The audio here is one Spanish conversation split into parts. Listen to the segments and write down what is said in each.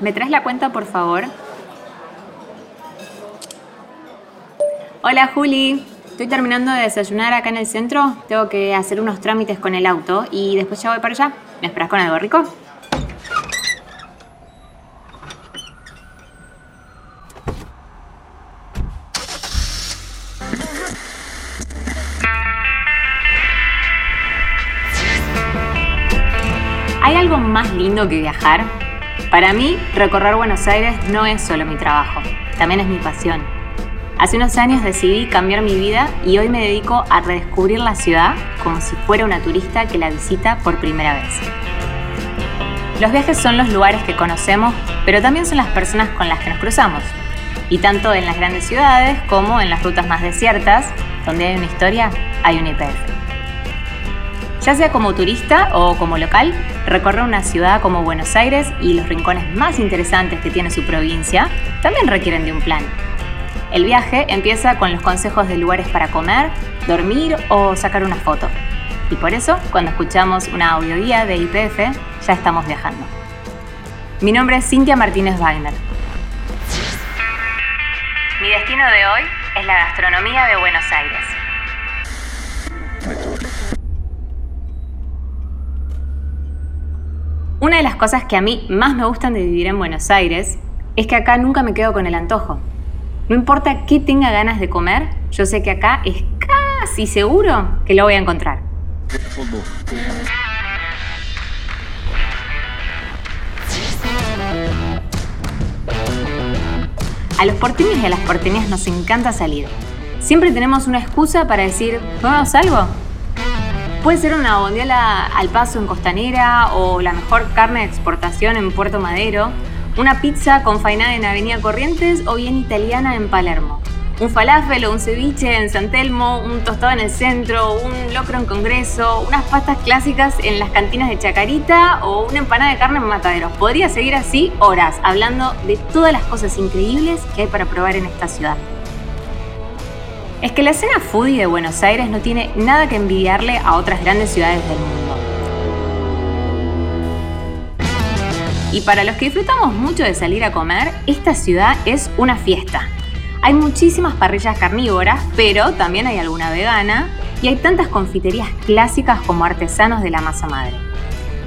¿Me traes la cuenta, por favor? Hola, Juli. Estoy terminando de desayunar acá en el centro. Tengo que hacer unos trámites con el auto y después ya voy para allá. ¿Me esperas con algo rico? ¿Hay algo más lindo que viajar? Para mí, recorrer Buenos Aires no es solo mi trabajo, también es mi pasión. Hace unos años decidí cambiar mi vida y hoy me dedico a redescubrir la ciudad como si fuera una turista que la visita por primera vez. Los viajes son los lugares que conocemos, pero también son las personas con las que nos cruzamos. Y tanto en las grandes ciudades como en las rutas más desiertas, donde hay una historia, hay un IPF. Ya sea como turista o como local, recorrer una ciudad como Buenos Aires y los rincones más interesantes que tiene su provincia también requieren de un plan. El viaje empieza con los consejos de lugares para comer, dormir o sacar una foto. Y por eso, cuando escuchamos una audioguía de IPF, ya estamos viajando. Mi nombre es Cintia Martínez Wagner. Mi destino de hoy es la gastronomía de Buenos Aires. Una de las cosas que a mí más me gustan de vivir en Buenos Aires es que acá nunca me quedo con el antojo. No importa qué tenga ganas de comer, yo sé que acá es casi seguro que lo voy a encontrar. A los porteños y a las porteñas nos encanta salir. Siempre tenemos una excusa para decir, ¿comemos algo? Puede ser una bondiola al paso en Costanera o la mejor carne de exportación en Puerto Madero, una pizza con fainada en Avenida Corrientes o bien italiana en Palermo. Un falafel o un ceviche en San Telmo, un tostado en el centro, un locro en Congreso, unas pastas clásicas en las cantinas de Chacarita o una empanada de carne en Mataderos. Podría seguir así horas hablando de todas las cosas increíbles que hay para probar en esta ciudad. Es que la escena foodie de Buenos Aires no tiene nada que envidiarle a otras grandes ciudades del mundo. Y para los que disfrutamos mucho de salir a comer, esta ciudad es una fiesta. Hay muchísimas parrillas carnívoras, pero también hay alguna vegana, y hay tantas confiterías clásicas como artesanos de la masa madre.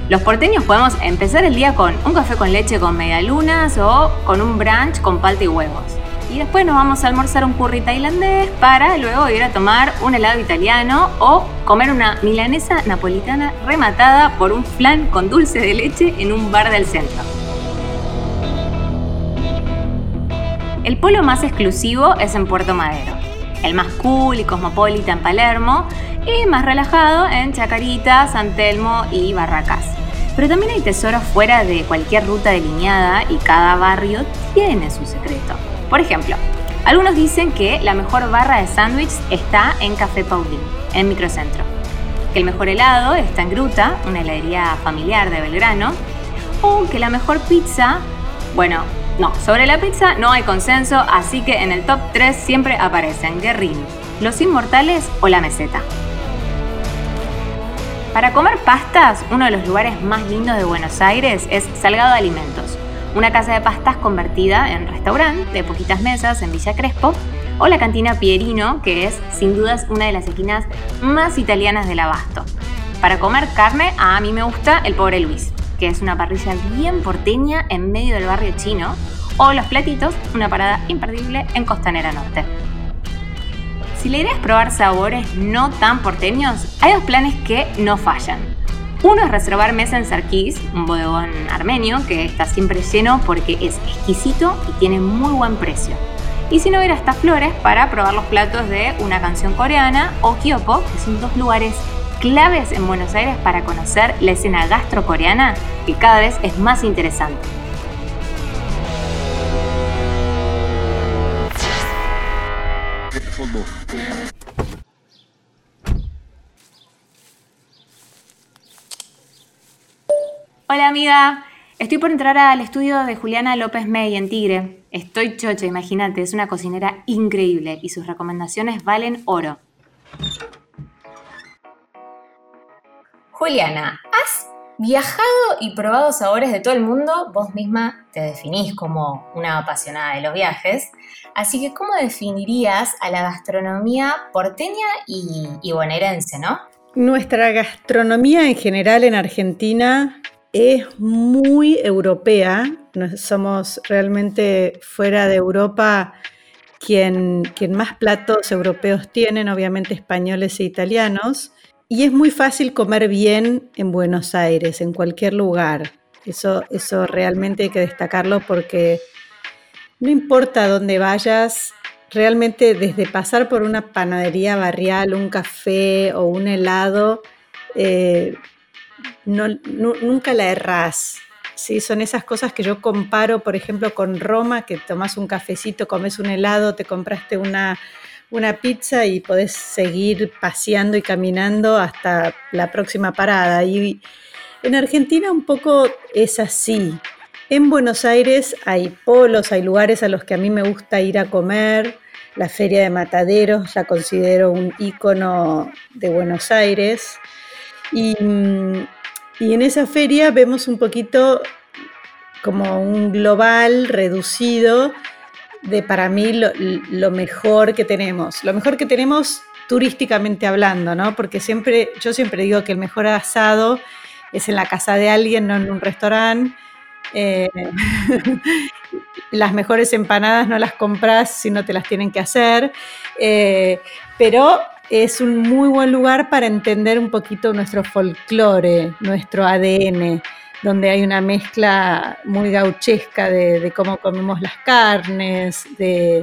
Los porteños podemos empezar el día con un café con leche con medialunas o con un brunch con palta y huevos y después nos vamos a almorzar un curry tailandés para luego ir a tomar un helado italiano o comer una milanesa napolitana rematada por un flan con dulce de leche en un bar del centro. El polo más exclusivo es en Puerto Madero, el más cool y cosmopolita en Palermo y más relajado en Chacarita, San Telmo y Barracas. Pero también hay tesoros fuera de cualquier ruta delineada y cada barrio tiene su secreto. Por ejemplo, algunos dicen que la mejor barra de sándwich está en Café Paulín, en Microcentro. Que el mejor helado está en Gruta, una heladería familiar de Belgrano. O que la mejor pizza, bueno, no, sobre la pizza no hay consenso, así que en el top 3 siempre aparecen Guerrín, Los Inmortales o La Meseta. Para comer pastas, uno de los lugares más lindos de Buenos Aires es Salgado Alimentos, una casa de pastas convertida en restaurante de poquitas mesas en Villa Crespo, o la cantina Pierino, que es sin dudas una de las esquinas más italianas del abasto. Para comer carne, a mí me gusta el Pobre Luis, que es una parrilla bien porteña en medio del barrio chino, o Los Platitos, una parada imperdible en Costanera Norte. Si la idea probar sabores no tan porteños, hay dos planes que no fallan. Uno es reservar mesa en Sarkis, un bodegón armenio que está siempre lleno porque es exquisito y tiene muy buen precio. Y si no, ir hasta Flores para probar los platos de una canción coreana o Kyopo, que son dos lugares claves en Buenos Aires para conocer la escena gastrocoreana que cada vez es más interesante. Hola amiga, estoy por entrar al estudio de Juliana López May en Tigre. Estoy chocha, imagínate, es una cocinera increíble y sus recomendaciones valen oro. Juliana, ¿has Viajado y probado sabores de todo el mundo, vos misma te definís como una apasionada de los viajes. Así que, ¿cómo definirías a la gastronomía porteña y, y bonaerense, no? Nuestra gastronomía en general en Argentina es muy europea. somos realmente fuera de Europa quien, quien más platos europeos tienen, obviamente españoles e italianos. Y es muy fácil comer bien en Buenos Aires, en cualquier lugar. Eso, eso realmente hay que destacarlo porque no importa dónde vayas, realmente desde pasar por una panadería barrial, un café o un helado, eh, nunca la errás. ¿sí? Son esas cosas que yo comparo, por ejemplo, con Roma, que tomas un cafecito, comes un helado, te compraste una una pizza y podés seguir paseando y caminando hasta la próxima parada. Y en Argentina un poco es así. En Buenos Aires hay polos, hay lugares a los que a mí me gusta ir a comer. La Feria de Mataderos la considero un ícono de Buenos Aires. Y, y en esa feria vemos un poquito como un global reducido de para mí lo, mejor que tenemos. Lo mejor que tenemos turísticamente hablando, ¿no? Porque siempre, yo siempre digo que el mejor asado es en la casa de alguien, no en un restaurante. Eh, las mejores empanadas no las compras si no te las tienen que hacer. Eh, pero es un muy buen lugar para entender un poquito nuestro folclore, nuestro ADN donde hay una mezcla muy gauchesca de, cómo comemos las carnes, de,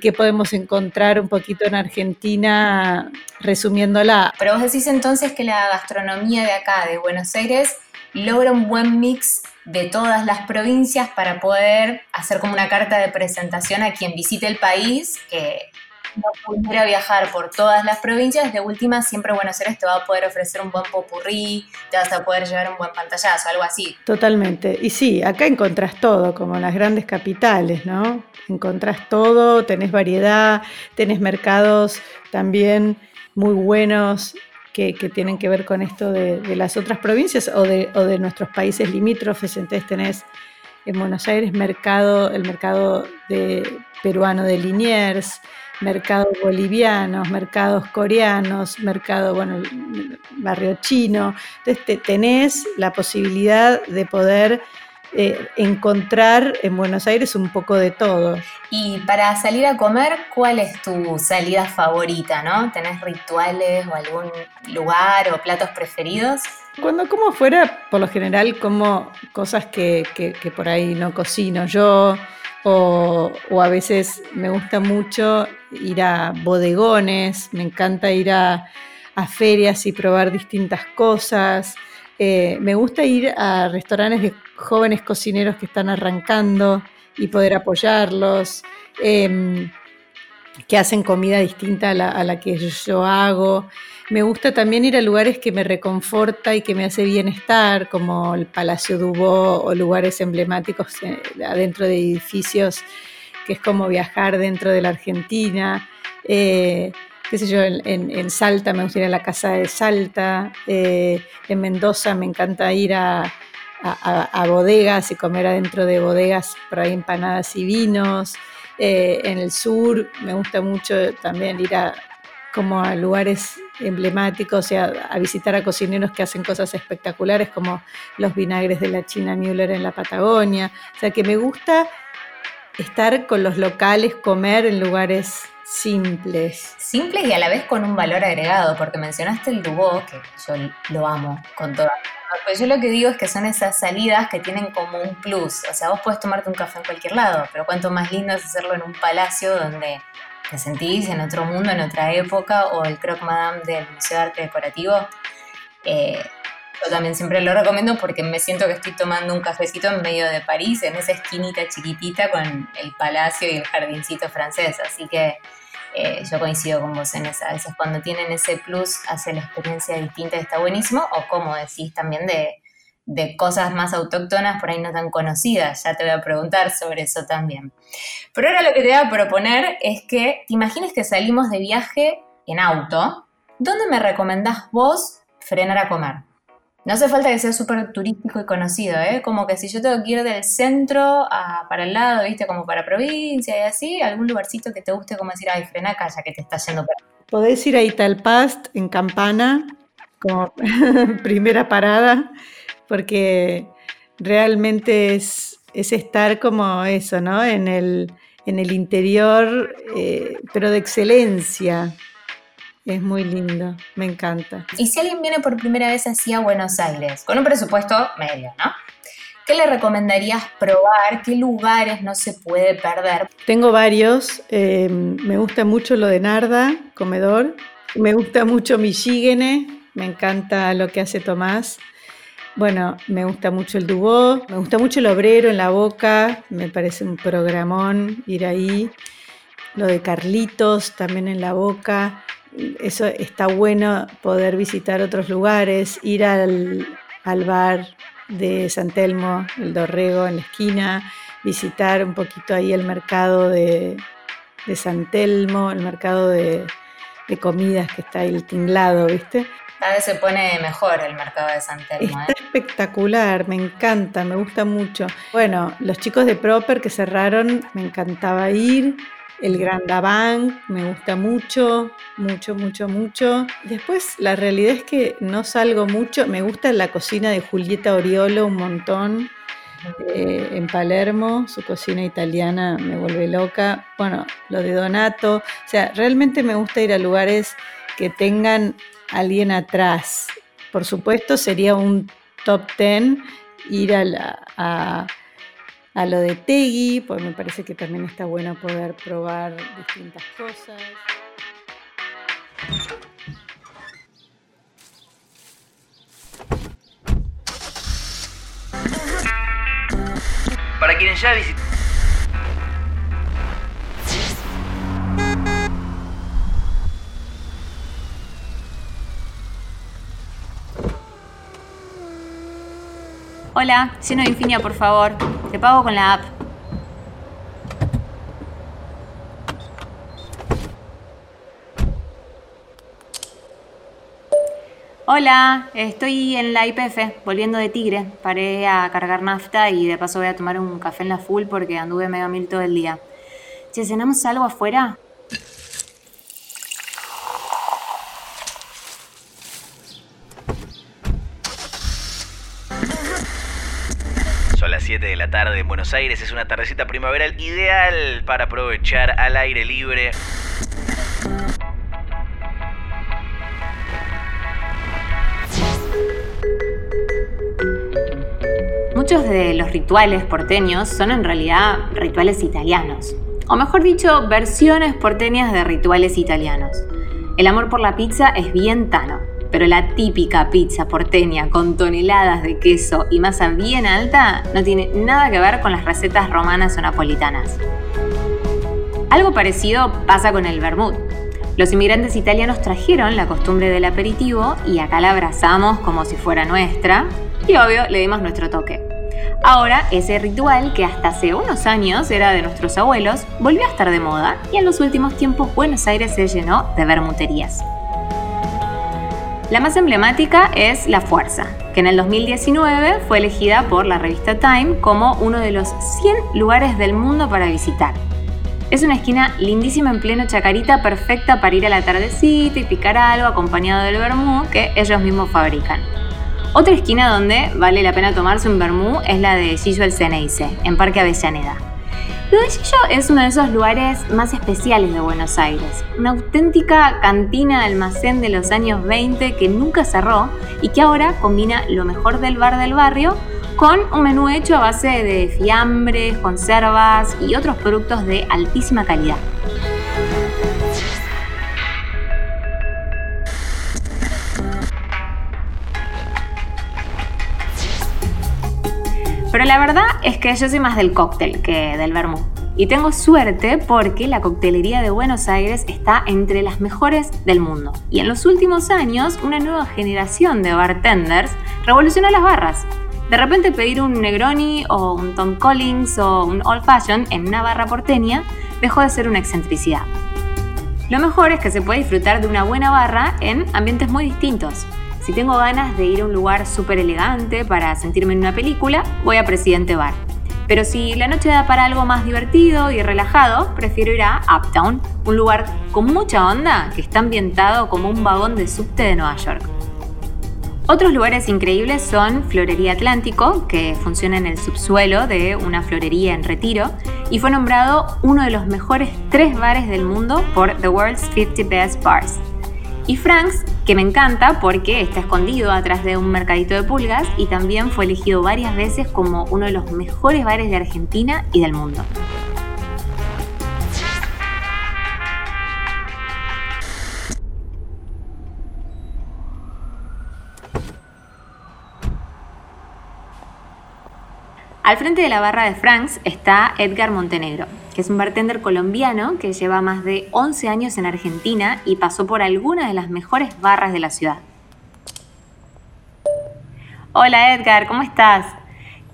qué podemos encontrar un poquito en Argentina, resumiéndola. Pero vos decís entonces que la gastronomía de acá, de Buenos Aires, logra un buen mix de todas las provincias para poder hacer como una carta de presentación a quien visite el país, que no pudiera viajar por todas las provincias, de última siempre Buenos Aires te va a poder ofrecer un buen popurrí, te vas a poder llevar un buen pantallazo, algo así. Totalmente. Y sí, acá encontrás todo, como las grandes capitales, ¿no? Encontrás todo, tenés variedad, tenés mercados también muy buenos que, tienen que ver con esto de, las otras provincias o de, nuestros países limítrofes. Entonces tenés en Buenos Aires el mercado peruano de Liniers, mercados bolivianos, mercados coreanos, mercado, bueno, barrio chino. Entonces tenés la posibilidad de poder eh, encontrar en Buenos Aires un poco de todo. Y para salir a comer, ¿cuál es tu salida favorita, no? ¿Tenés rituales o algún lugar o platos preferidos? Cuando como fuera, por lo general como cosas que, que por ahí no cocino yo, o, a veces me gusta mucho ir a bodegones, me encanta ir a, ferias y probar distintas cosas. Eh, me gusta ir a restaurantes de jóvenes cocineros que están arrancando y poder apoyarlos, em, que hacen comida distinta a la, a que yo hago. Me gusta también ir a lugares que me reconforta y que me hace bienestar, como el Palacio Dubó o lugares emblemáticos eh, adentro de edificios, que es como viajar dentro de la Argentina. Eh, qué sé yo, en, Salta me gusta ir a la Casa de Salta, eh, en Mendoza me encanta ir a, bodegas y comer adentro de bodegas por ahí empanadas y vinos. En el sur me gusta mucho también ir a como a lugares emblemáticos y a, visitar a cocineros que hacen cosas espectaculares como los vinagres de la China Müller en la Patagonia. O sea que me gusta estar con los locales, comer en lugares simples. Simples y a la vez con un valor agregado, porque mencionaste el Dubó, que yo lo amo con toda. Pues yo lo que digo es que son esas salidas que tienen como un plus. O sea, vos puedes tomarte un café en cualquier lado, pero cuánto más lindo es hacerlo en un palacio donde te sentís en otro mundo, en otra época, o el Croc Madame del Museo de Arte Decorativo. Eh, yo también siempre lo recomiendo porque me siento que estoy tomando un cafecito en medio de París, en esa esquinita chiquitita con el palacio y el jardincito francés. Así que eh, yo coincido con vos en esa. A veces cuando tienen ese plus hace la experiencia distinta, está buenísimo. O como decís también de, de cosas más autóctonas por ahí no tan conocidas. Ya te voy a preguntar sobre eso también. Pero ahora lo que te voy a proponer es que te imagines que salimos de viaje en auto. ¿Dónde me recomendás vos frenar a comer? No hace falta que sea súper turístico y conocido, ¿eh? Como que si yo tengo que ir del centro a, para el lado, ¿viste? Como para provincia y así, algún lugarcito que te guste, como decir, ay, frena acá ya que te estás yendo para. Podés ir a Italpast en Campana, como primera parada, porque realmente es, es estar como eso, ¿no? En el, en el interior, eh, pero de excelencia. Es muy lindo, me encanta. Y si alguien viene por primera vez así a Buenos Aires, con un presupuesto medio, ¿no? ¿Qué le recomendarías probar? ¿Qué lugares no se puede perder? Tengo varios. Eh, me gusta mucho lo de Narda, comedor. Me gusta mucho Michigene. Me encanta lo que hace Tomás. Bueno, me gusta mucho el Dubó. Me gusta mucho el Obrero en la Boca. Me parece un programón ir ahí. Lo de Carlitos también en la Boca eso está bueno poder visitar otros lugares, ir al, bar de San Telmo, el Dorrego en la esquina, visitar un poquito ahí el mercado de, San Telmo, el mercado de, comidas que está ahí el tinglado, ¿viste? Cada vez se pone mejor el mercado de San Telmo. Está ¿eh? espectacular, me encanta, me gusta mucho. Bueno, los chicos de Proper que cerraron, me encantaba ir el Grand Davant me gusta mucho, mucho, mucho, mucho. Después, la realidad es que no salgo mucho. Me gusta la cocina de Julieta Oriolo un montón. Eh, en Palermo, su cocina italiana me vuelve loca. Bueno, lo de Donato. O sea, realmente me gusta ir a lugares que tengan alguien atrás. Por supuesto, sería un top ten ir a, la, a a lo de Tegui, pues me parece que también está bueno poder probar distintas cosas. Para quienes ya visitaron Hola, lleno de Infinia, por favor. Te pago con la app. Hola, estoy en la IPF, volviendo de Tigre. Paré a cargar nafta y de paso voy a tomar un café en la full porque anduve medio mil todo el día. ¿cenamos algo afuera? las 7 de la tarde en Buenos Aires. Es una tardecita primaveral ideal para aprovechar al aire libre. Muchos de los rituales porteños son en realidad rituales italianos, o mejor dicho, versiones porteñas de rituales italianos. El amor por la pizza es bien tano, pero la típica pizza porteña con toneladas de queso y masa bien alta no tiene nada que ver con las recetas romanas o napolitanas. Algo parecido pasa con el vermut. Los inmigrantes italianos trajeron la costumbre del aperitivo y acá la abrazamos como si fuera nuestra y obvio le dimos nuestro toque. Ahora ese ritual que hasta hace unos años era de nuestros abuelos volvió a estar de moda y en los últimos tiempos Buenos Aires se llenó de vermuterías. La más emblemática es La Fuerza, que en el 2019 fue elegida por la revista Time como uno de los 100 lugares del mundo para visitar. Es una esquina lindísima en pleno Chacarita, perfecta para ir a la tardecita y picar algo acompañado del vermú que ellos mismos fabrican. Otra esquina donde vale la pena tomarse un vermú es la de Gillo el Ceneice, en Parque Avellaneda. Rodillo es uno de esos lugares más especiales de Buenos Aires, una auténtica cantina de almacén de los años 20 que nunca cerró y que ahora combina lo mejor del bar del barrio con un menú hecho a base de fiambres, conservas y otros productos de altísima calidad. Pero la verdad es que yo soy más del cóctel que del vermú. Y tengo suerte porque la coctelería de Buenos Aires está entre las mejores del mundo. Y en los últimos años, una nueva generación de bartenders revolucionó las barras. De repente pedir un Negroni o un Tom Collins o un Old Fashion en una barra porteña dejó de ser una excentricidad. Lo mejor es que se puede disfrutar de una buena barra en ambientes muy distintos Si tengo ganas de ir a un lugar súper elegante para sentirme en una película, voy a Presidente Bar. Pero si la noche da para algo más divertido y relajado, prefiero ir a Uptown, un lugar con mucha onda que está ambientado como un vagón de subte de Nueva York. Otros lugares increíbles son Florería Atlántico, que funciona en el subsuelo de una florería en retiro, y fue nombrado uno de los mejores tres bares del mundo por The World's 50 Best Bars. Y Frank's, que me encanta porque está escondido atrás de un mercadito de pulgas y también fue elegido varias veces como uno de los mejores bares de Argentina y del mundo. Al frente de la barra de Franks está Edgar Montenegro, que es un bartender colombiano que lleva más de 11 años en Argentina y pasó por algunas de las mejores barras de la ciudad. Hola Edgar, ¿cómo estás?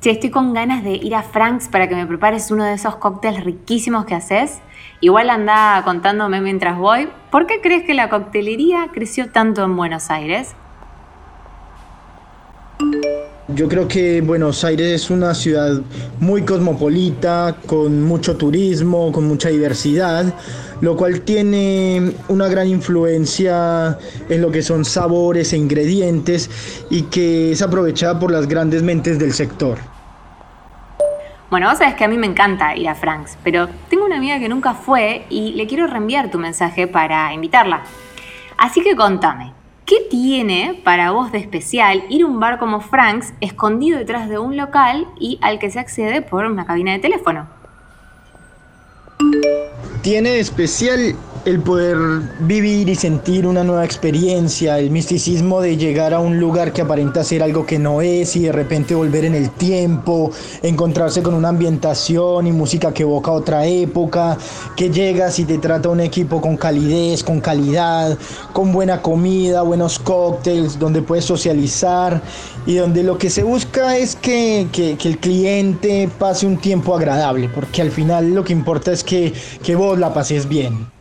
Che, estoy con ganas de ir a Franks para que me prepares uno de esos cócteles riquísimos que haces. Igual anda contándome mientras voy, ¿por qué crees que la coctelería creció tanto en Buenos Aires? Yo creo que Buenos Aires es una ciudad muy cosmopolita, con mucho turismo, con mucha diversidad, lo cual tiene una gran influencia en lo que son sabores e ingredientes y que es aprovechada por las grandes mentes del sector. Bueno, vos sabés que a mí me encanta ir a Franks, pero tengo una amiga que nunca fue y le quiero reenviar tu mensaje para invitarla. Así que contame, ¿Qué tiene para vos de especial ir a un bar como Frank's escondido detrás de un local y al que se accede por una cabina de teléfono? Tiene especial el poder vivir y sentir una nueva experiencia, el misticismo de llegar a un lugar que aparenta ser algo que no es y de repente volver en el tiempo, encontrarse con una ambientación y música que evoca otra época, que llegas y te trata un equipo con calidez, con calidad, con buena comida, buenos cócteles, donde puedes socializar y donde lo que se busca es que, el cliente pase un tiempo agradable, porque al final lo que importa es que, que vos la pases bien.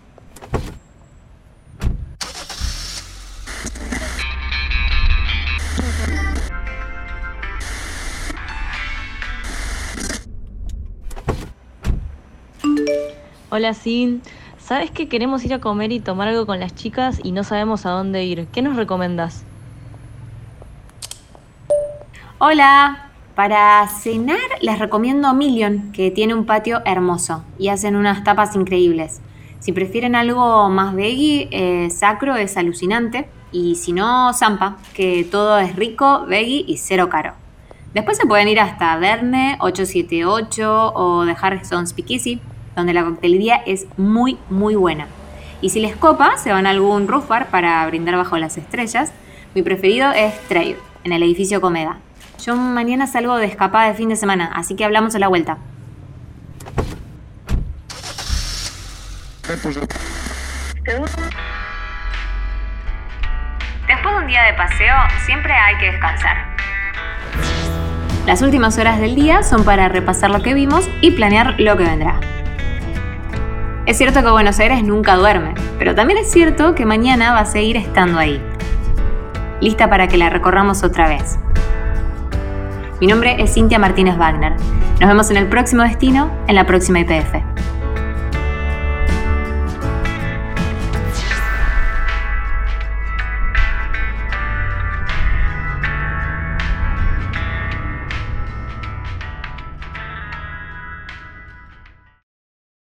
Hola, Sin. ¿Sabes que queremos ir a comer y tomar algo con las chicas y no sabemos a dónde ir? ¿Qué nos recomendas? Hola. Para cenar les recomiendo Million, que tiene un patio hermoso y hacen unas tapas increíbles. Si prefieren algo más veggie, eh, Sacro es alucinante. Y si no, Zampa, que todo es rico, veggie y cero caro. Después se pueden ir hasta Verne 878 o The Harrison Speakeasy, donde la coctelería es muy, muy buena. Y si les copa, se van a algún roof bar para brindar bajo las estrellas. Mi preferido es Trade, en el edificio Comeda. Yo mañana salgo de escapada de fin de semana, así que hablamos a la vuelta. Después de un día de paseo, siempre hay que descansar. Las últimas horas del día son para repasar lo que vimos y planear lo que vendrá. Es cierto que Buenos Aires nunca duerme, pero también es cierto que mañana va a seguir estando ahí. Lista para que la recorramos otra vez. Mi nombre es Cintia Martínez Wagner. Nos vemos en el próximo destino, en la próxima IPF.